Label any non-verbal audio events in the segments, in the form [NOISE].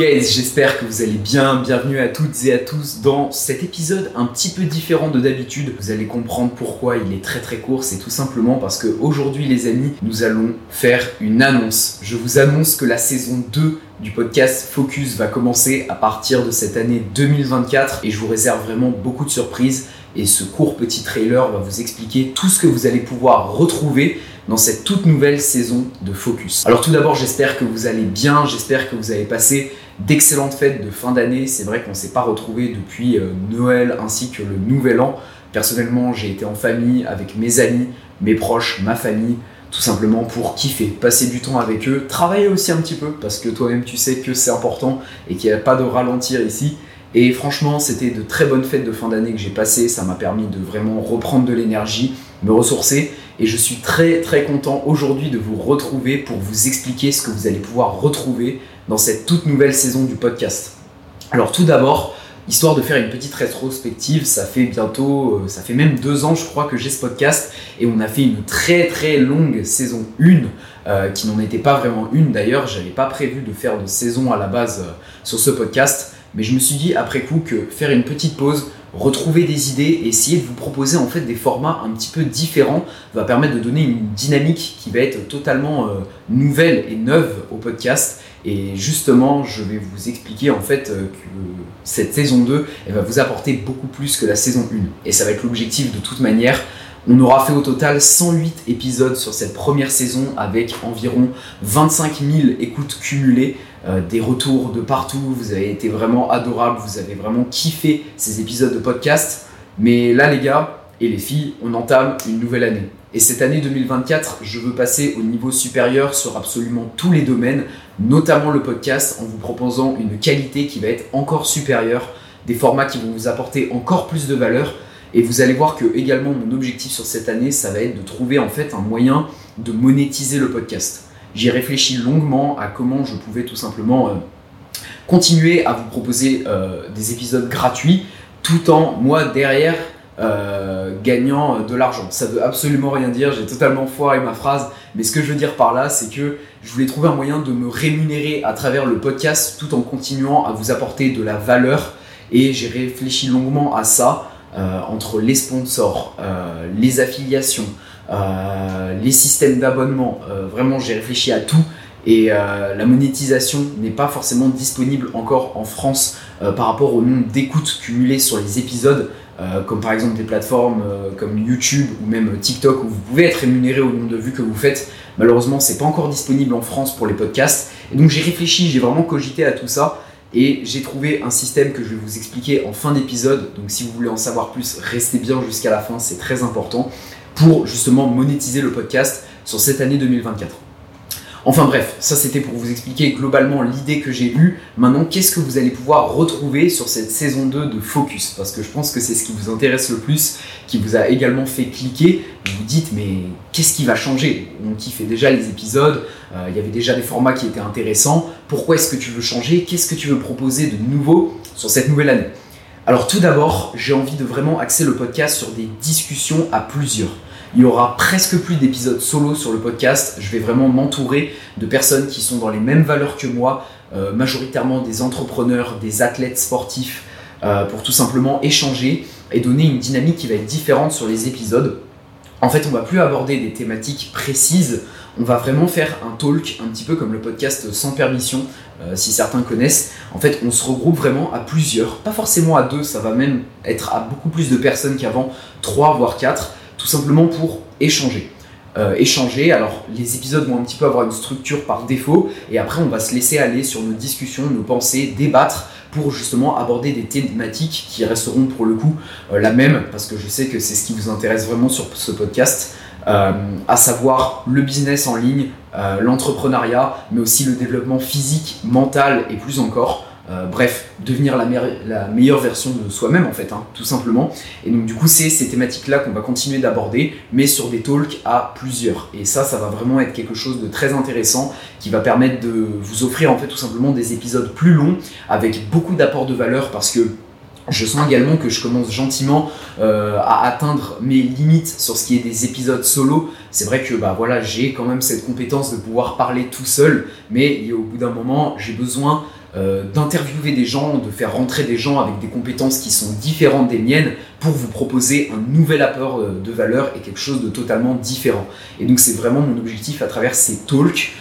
guys, j'espère que vous allez bien. Bienvenue à toutes et à tous dans cet épisode un petit peu différent de d'habitude. Vous allez comprendre pourquoi il est très très court. C'est tout simplement parce que aujourd'hui, les amis, nous allons faire une annonce. Je vous annonce que la saison 2 du podcast Focus va commencer à partir de cette année 2024 et je vous réserve vraiment beaucoup de surprises. Et ce court petit trailer va vous expliquer tout ce que vous allez pouvoir retrouver dans cette toute nouvelle saison de Focus. Alors tout d'abord, j'espère que vous allez bien, j'espère que vous avez passé d'excellentes fêtes de fin d'année. C'est vrai qu'on ne s'est pas retrouvé depuis euh, Noël ainsi que le Nouvel An. Personnellement, j'ai été en famille avec mes amis, mes proches, ma famille, tout simplement pour kiffer, passer du temps avec eux, travailler aussi un petit peu, parce que toi-même tu sais que c'est important et qu'il n'y a pas de ralentir ici. Et franchement, c'était de très bonnes fêtes de fin d'année que j'ai passées, ça m'a permis de vraiment reprendre de l'énergie, me ressourcer et je suis très très content aujourd'hui de vous retrouver pour vous expliquer ce que vous allez pouvoir retrouver dans cette toute nouvelle saison du podcast. Alors tout d'abord, histoire de faire une petite rétrospective, ça fait bientôt, euh, ça fait même deux ans je crois que j'ai ce podcast et on a fait une très très longue saison 1 euh, qui n'en était pas vraiment une d'ailleurs, j'avais pas prévu de faire de saison à la base euh, sur ce podcast, mais je me suis dit après coup que faire une petite pause, retrouver des idées et essayer de vous proposer en fait des formats un petit peu différents va permettre de donner une dynamique qui va être totalement euh, nouvelle et neuve au podcast. Et justement, je vais vous expliquer en fait euh, que cette saison 2, elle va vous apporter beaucoup plus que la saison 1. Et ça va être l'objectif de toute manière. On aura fait au total 108 épisodes sur cette première saison avec environ 25 000 écoutes cumulées. Euh, des retours de partout, vous avez été vraiment adorable, vous avez vraiment kiffé ces épisodes de podcast. Mais là les gars et les filles, on entame une nouvelle année. Et cette année 2024, je veux passer au niveau supérieur sur absolument tous les domaines, notamment le podcast, en vous proposant une qualité qui va être encore supérieure, des formats qui vont vous apporter encore plus de valeur. Et vous allez voir que également mon objectif sur cette année, ça va être de trouver en fait un moyen de monétiser le podcast. J'ai réfléchi longuement à comment je pouvais tout simplement euh, continuer à vous proposer euh, des épisodes gratuits tout en moi derrière euh, gagnant de l'argent. Ça veut absolument rien dire, j'ai totalement foiré ma phrase, mais ce que je veux dire par là, c'est que je voulais trouver un moyen de me rémunérer à travers le podcast tout en continuant à vous apporter de la valeur et j'ai réfléchi longuement à ça entre les sponsors, les affiliations, les systèmes d'abonnement, euh, vraiment j'ai réfléchi à tout et euh, la monétisation n'est pas forcément disponible encore en France par rapport au nombre d'écoutes cumulées sur les épisodes, comme par exemple des plateformes comme YouTube ou même TikTok où vous pouvez être rémunéré au nombre de vues que vous faites. Malheureusement, c'est pas encore disponible en France pour les podcasts. Et donc j'ai réfléchi, j'ai vraiment cogité à tout ça et j'ai trouvé un système que je vais vous expliquer en fin d'épisode. Donc si vous voulez en savoir plus, restez bien jusqu'à la fin, c'est très important pour justement monétiser le podcast sur cette année 2024. Enfin bref, ça c'était pour vous expliquer globalement l'idée que j'ai eue. Maintenant, qu'est-ce que vous allez pouvoir retrouver sur cette saison 2 de Focus? Parce que je pense que c'est ce qui vous intéresse le plus, qui vous a également fait cliquer. Vous vous dites, mais qu'est-ce qui va changer? On kiffait déjà les épisodes, euh, il y avait déjà des formats qui étaient intéressants. Pourquoi est-ce que tu veux changer? Qu'est-ce que tu veux proposer de nouveau sur cette nouvelle année? Alors tout d'abord, j'ai envie de vraiment axer le podcast sur des discussions à plusieurs. Il y aura presque plus d'épisodes solo sur le podcast. Je vais vraiment m'entourer de personnes qui sont dans les mêmes valeurs que moi, euh, majoritairement des entrepreneurs, des athlètes sportifs, euh, pour tout simplement échanger et donner une dynamique qui va être différente sur les épisodes. En fait, on va plus aborder des thématiques précises, on va vraiment faire un talk, un petit peu comme le podcast sans permission, euh, si certains connaissent. En fait, on se regroupe vraiment à plusieurs, pas forcément à deux, ça va même être à beaucoup plus de personnes qu'avant, trois voire quatre tout simplement pour échanger. Euh, échanger, alors les épisodes vont un petit peu avoir une structure par défaut, et après on va se laisser aller sur nos discussions, nos pensées, débattre pour justement aborder des thématiques qui resteront pour le coup euh, la même, parce que je sais que c'est ce qui vous intéresse vraiment sur ce podcast, à savoir le business en ligne, l'entrepreneuriat, mais aussi le développement physique, mental et plus encore. Euh, bref, devenir la, meilleure version de soi-même en fait, hein, tout simplement. Et donc du coup, c'est ces thématiques-là qu'on va continuer d'aborder, mais sur des talks à plusieurs. Et ça, ça va vraiment être quelque chose de très intéressant qui va permettre de vous offrir en fait tout simplement des épisodes plus longs avec beaucoup d'apports de valeur parce que je sens également que je commence gentiment euh, à atteindre mes limites sur ce qui est des épisodes solo. C'est vrai que bah voilà, j'ai quand même cette compétence de pouvoir parler tout seul, mais au bout d'un moment, j'ai besoin d'interviewer des gens, de faire rentrer des gens avec des compétences qui sont différentes des miennes pour vous proposer un nouvel apport de valeur et quelque chose de totalement différent. Et donc c'est vraiment mon objectif à travers ces talks.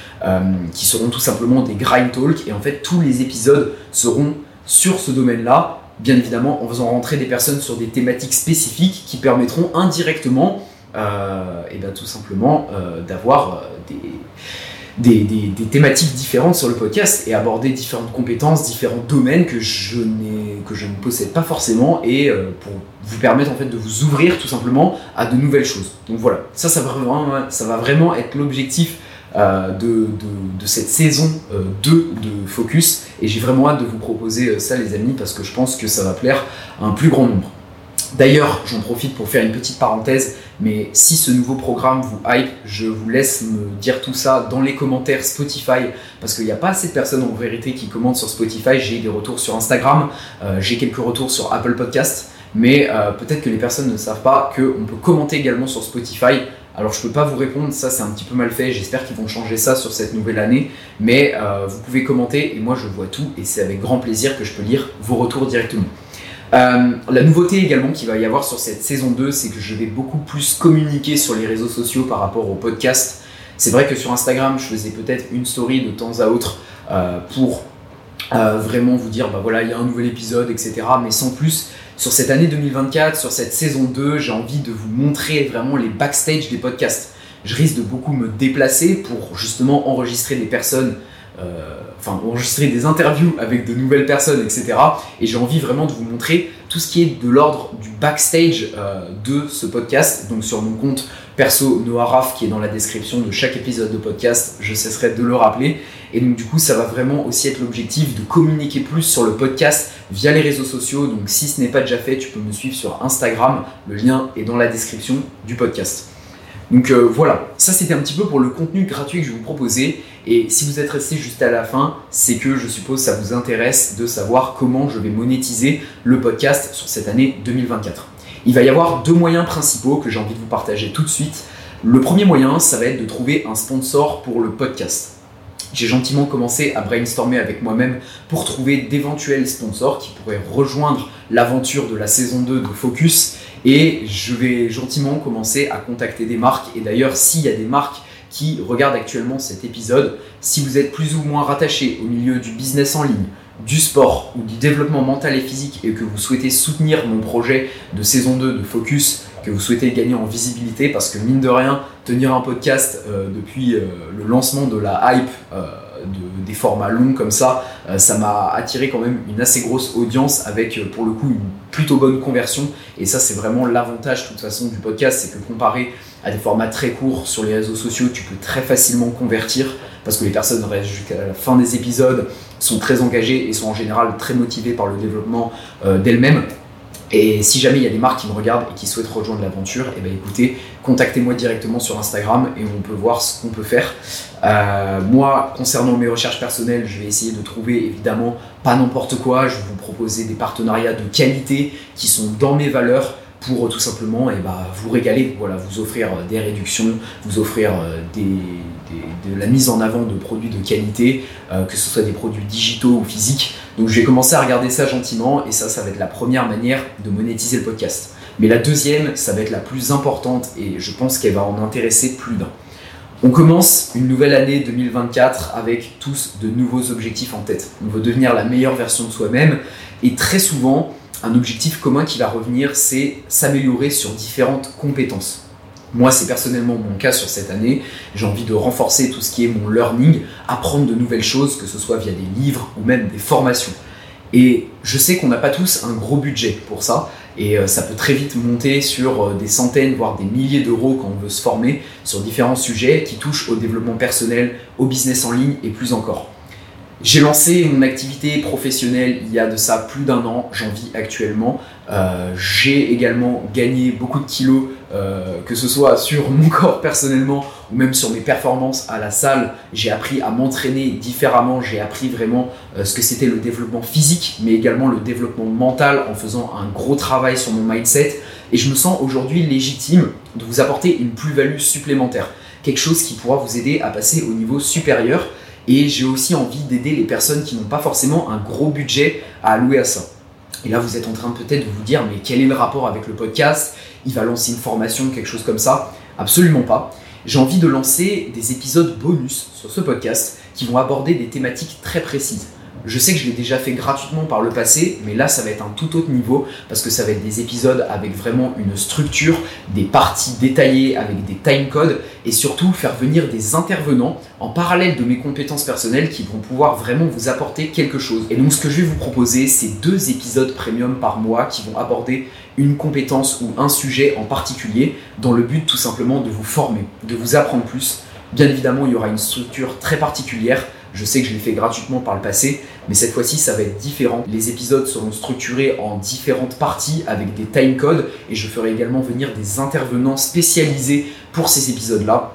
qui seront tout simplement des grind talks et en fait tous les épisodes seront sur ce domaine-là bien évidemment en faisant rentrer des personnes sur des thématiques spécifiques qui permettront indirectement, euh, et bien tout simplement, euh, d'avoir euh, des, thématiques différentes sur le podcast et aborder différentes compétences, différents domaines que je, ne possède pas forcément et pour vous permettre en fait de vous ouvrir tout simplement à de nouvelles choses. Donc voilà, ça va vraiment, ça va vraiment être l'objectif euh, de, cette saison 2 euh, de Focus. Et j'ai vraiment hâte de vous proposer euh, ça, les amis, parce que je pense que ça va plaire à un plus grand nombre. D'ailleurs, j'en profite pour faire une petite parenthèse, mais si ce nouveau programme vous hype, je vous laisse me dire tout ça dans les commentaires Spotify, parce qu'il n'y a pas assez de personnes en vérité qui commentent sur Spotify. J'ai des retours sur Instagram, j'ai quelques retours sur Apple Podcast, mais peut-être que les personnes ne savent pas qu'on peut commenter également sur Spotify. Alors je peux pas vous répondre, ça c'est un petit peu mal fait, j'espère qu'ils vont changer ça sur cette nouvelle année, mais euh, vous pouvez commenter et moi je vois tout et c'est avec grand plaisir que je peux lire vos retours directement. Euh, la nouveauté également qu'il va y avoir sur cette saison 2, c'est que je vais beaucoup plus communiquer sur les réseaux sociaux par rapport au podcast. C'est vrai que sur Instagram, je faisais peut-être une story de temps à autre euh, pour vraiment vous dire, bah voilà, il y a un nouvel épisode, etc. Mais sans plus, sur cette année 2024, sur cette saison 2, j'ai envie de vous montrer vraiment les backstage des podcasts. Je risque de beaucoup me déplacer pour justement enregistrer des personnes, euh, enfin enregistrer des interviews avec de nouvelles personnes, etc. Et j'ai envie vraiment de vous montrer tout ce qui est de l'ordre du backstage euh, de ce podcast. Donc sur mon compte perso Noah Raff qui est dans la description de chaque épisode de podcast, je cesserai de le rappeler. Et donc du coup, ça va vraiment aussi être l'objectif de communiquer plus sur le podcast via les réseaux sociaux. Donc si ce n'est pas déjà fait, tu peux me suivre sur Instagram. Le lien est dans la description du podcast. Donc euh, voilà, ça c'était un petit peu pour le contenu gratuit que je vous proposais. Et si vous êtes resté juste à la fin, c'est que je suppose ça vous intéresse de savoir comment je vais monétiser le podcast sur cette année 2024. Il va y avoir deux moyens principaux que j'ai envie de vous partager tout de suite. Le premier moyen, ça va être de trouver un sponsor pour le podcast j'ai gentiment commencé à brainstormer avec moi-même pour trouver d'éventuels sponsors qui pourraient rejoindre l'aventure de la saison 2 de Focus. Et je vais gentiment commencer à contacter des marques. Et d'ailleurs, s'il y a des marques qui regardent actuellement cet épisode, si vous êtes plus ou moins rattaché au milieu du business en ligne, du sport ou du développement mental et physique et que vous souhaitez soutenir mon projet de saison 2 de Focus, que vous souhaitez gagner en visibilité, parce que mine de rien, tenir un podcast euh, depuis euh, le lancement de la hype euh, de, des formats longs comme ça, ça m'a attiré quand même une assez grosse audience avec pour le coup une plutôt bonne conversion. Et ça, c'est vraiment l'avantage de toute façon du podcast, c'est que comparé à des formats très courts sur les réseaux sociaux, tu peux très facilement convertir parce que les personnes restent jusqu'à la fin des épisodes, sont très engagées et sont en général très motivées par le développement d'elles-mêmes. Et si jamais il y a des marques qui me regardent et qui souhaitent rejoindre l'aventure, eh ben écoutez, contactez-moi directement sur Instagram et on peut voir ce qu'on peut faire. Euh, moi, concernant mes recherches personnelles, je vais essayer de trouver évidemment pas n'importe quoi. Je vais vous proposer des partenariats de qualité qui sont dans mes valeurs pour euh, tout simplement eh ben, vous régaler, voilà, vous offrir euh, des réductions, vous offrir des, de la mise en avant de produits de qualité, que ce soit des produits digitaux ou physiques. Donc je vais commencer à regarder ça gentiment et ça, ça va être la première manière de monétiser le podcast. Mais la deuxième, ça va être la plus importante et je pense qu'elle va en intéresser plus d'un. On commence une nouvelle année 2024 avec tous de nouveaux objectifs en tête. On veut devenir la meilleure version de soi-même et très souvent, un objectif commun qui va revenir, c'est s'améliorer sur différentes compétences. Moi, c'est personnellement mon cas sur cette année. J'ai envie de renforcer tout ce qui est mon learning, apprendre de nouvelles choses, que ce soit via des livres ou même des formations. Et je sais qu'on n'a pas tous un gros budget pour ça, et euh, ça peut très vite monter sur euh, des centaines, voire des milliers d'euros quand on veut se former sur différents sujets qui touchent au développement personnel, au business en ligne et plus encore. J'ai lancé mon activité professionnelle il y a de ça plus d'un an, j'en vis actuellement. Euh, j'ai également gagné beaucoup de kilos, euh, que ce soit sur mon [LAUGHS] corps personnellement ou même sur mes performances à la salle. J'ai appris à m'entraîner différemment, j'ai appris vraiment euh, ce que c'était le développement physique, mais également le développement mental en faisant un gros travail sur mon mindset. Et je me sens aujourd'hui légitime de vous apporter une plus-value supplémentaire, quelque chose qui pourra vous aider à passer au niveau supérieur et j'ai aussi envie d'aider les personnes qui n'ont pas forcément un gros budget à allouer à ça. Et là, vous êtes en train peut-être de vous dire, mais quel est le rapport avec le podcast? Il va lancer une formation, quelque chose comme ça? Absolument pas. J'ai envie de lancer des épisodes bonus sur ce podcast qui vont aborder des thématiques très précises. Je sais que je l'ai déjà fait gratuitement par le passé, mais là ça va être un tout autre niveau parce que ça va être des épisodes avec vraiment une structure, des parties détaillées avec des timecodes et surtout faire venir des intervenants en parallèle de mes compétences personnelles qui vont pouvoir vraiment vous apporter quelque chose. Et donc ce que je vais vous proposer, c'est deux épisodes premium par mois qui vont aborder une compétence ou un sujet en particulier dans le but tout simplement de vous former, de vous apprendre plus. Bien évidemment, il y aura une structure très particulière je sais que je l'ai fait gratuitement par le passé, mais cette fois-ci, ça va être différent. Les épisodes seront structurés en différentes parties avec des timecodes et je ferai également venir des intervenants spécialisés pour ces épisodes-là.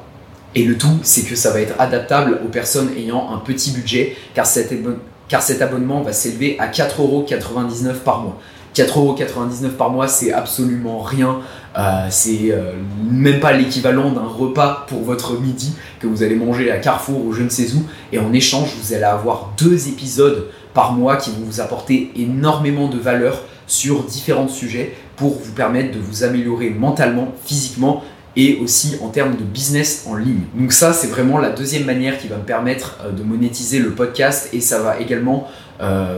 Et le tout, c'est que ça va être adaptable aux personnes ayant un petit budget, car cet, car cet abonnement va s'élever à 4,99€ par mois. 4,99€ par mois, c'est absolument rien. Euh, c'est euh, même pas l'équivalent d'un repas pour votre midi que vous allez manger à Carrefour ou je ne sais où. Et en échange, vous allez avoir deux épisodes par mois qui vont vous apporter énormément de valeur sur différents sujets pour vous permettre de vous améliorer mentalement, physiquement et aussi en termes de business en ligne. Donc ça, c'est vraiment la deuxième manière qui va me permettre euh, de monétiser le podcast et ça va également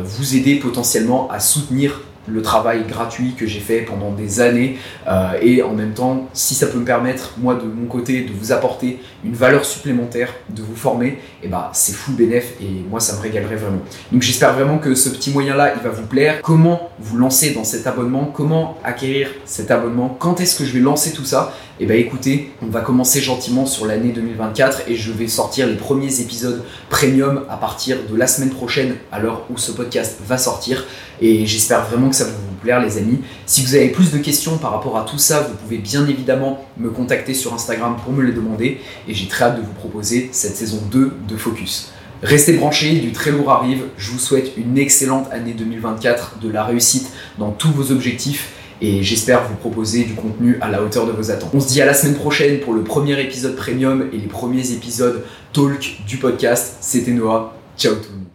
vous aider potentiellement à soutenir le travail gratuit que j'ai fait pendant des années euh, et en même temps si ça peut me permettre moi de mon côté de vous apporter une valeur supplémentaire de vous former et eh bah c'est full bénéf et moi ça me régalerait vraiment. Donc j'espère vraiment que ce petit moyen là il va vous plaire. Comment vous lancer dans cet abonnement? Comment acquérir cet abonnement? Quand est-ce que je vais lancer tout ça? Et eh bah écoutez on va commencer gentiment sur l'année 2024 et je vais sortir les premiers épisodes premium à partir de la semaine prochaine à l'heure où ce podcast va sortir et j'espère vraiment que ça va vous plaire, les amis. Si vous avez plus de questions par rapport à tout ça, vous pouvez bien évidemment me contacter sur Instagram pour me les demander. Et j'ai très hâte de vous proposer cette saison 2 de Focus. Restez branchés, du très lourd arrive. Je vous souhaite une excellente année 2024, de la réussite dans tous vos objectifs et j'espère vous proposer du contenu à la hauteur de vos attentes. On se dit à la semaine prochaine pour le premier épisode premium et les premiers épisodes talk du podcast. C'était Noah. Ciao tout le monde.